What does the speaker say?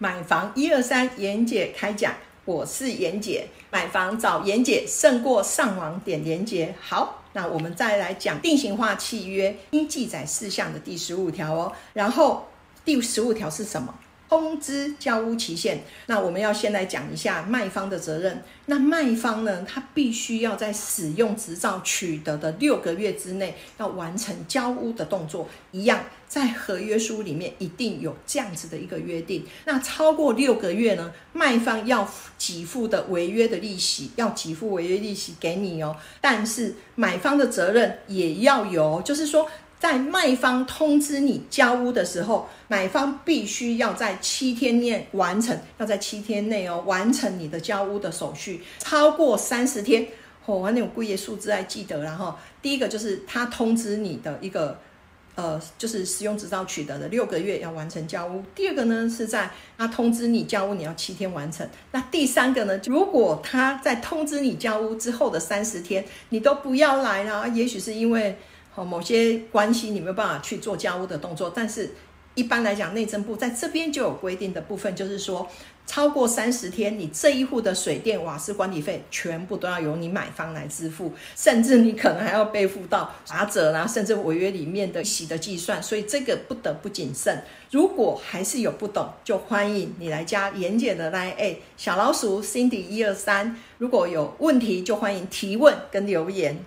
买房一二三，妍姐开讲，我是妍姐，买房找妍姐胜过上网点连接。好，那我们再来讲定型化契约应记载事项的第十五条哦。然后第十五条是什么？通知交屋期限，那我们要先来讲一下卖方的责任。那卖方呢，他必须要在使用执照取得的六个月之内，要完成交屋的动作。一样，在合约书里面一定有这样子的一个约定。那超过六个月呢，卖方要给付的违约的利息，要给付违约利息给你哦。但是买方的责任也要有，就是说。在卖方通知你交屋的时候，买方必须要在七天内完成，要在七天内哦完成你的交屋的手续。超过三十天，哦，那种贵业数字还记得。然后第一个就是他通知你的一个，呃，就是使用执照取得的六个月要完成交屋。第二个呢是在他通知你交屋，你要七天完成。那第三个呢，如果他在通知你交屋之后的三十天，你都不要来啦，也许是因为。哦，某些关系你没有办法去做家务的动作，但是一般来讲，内政部在这边就有规定的部分，就是说超过三十天，你这一户的水电瓦斯管理费全部都要由你买方来支付，甚至你可能还要背负到罚则啦，甚至违约里面的息的计算，所以这个不得不谨慎。如果还是有不懂，就欢迎你来加严姐的 line A 小老鼠 Cindy 一二三，如果有问题就欢迎提问跟留言。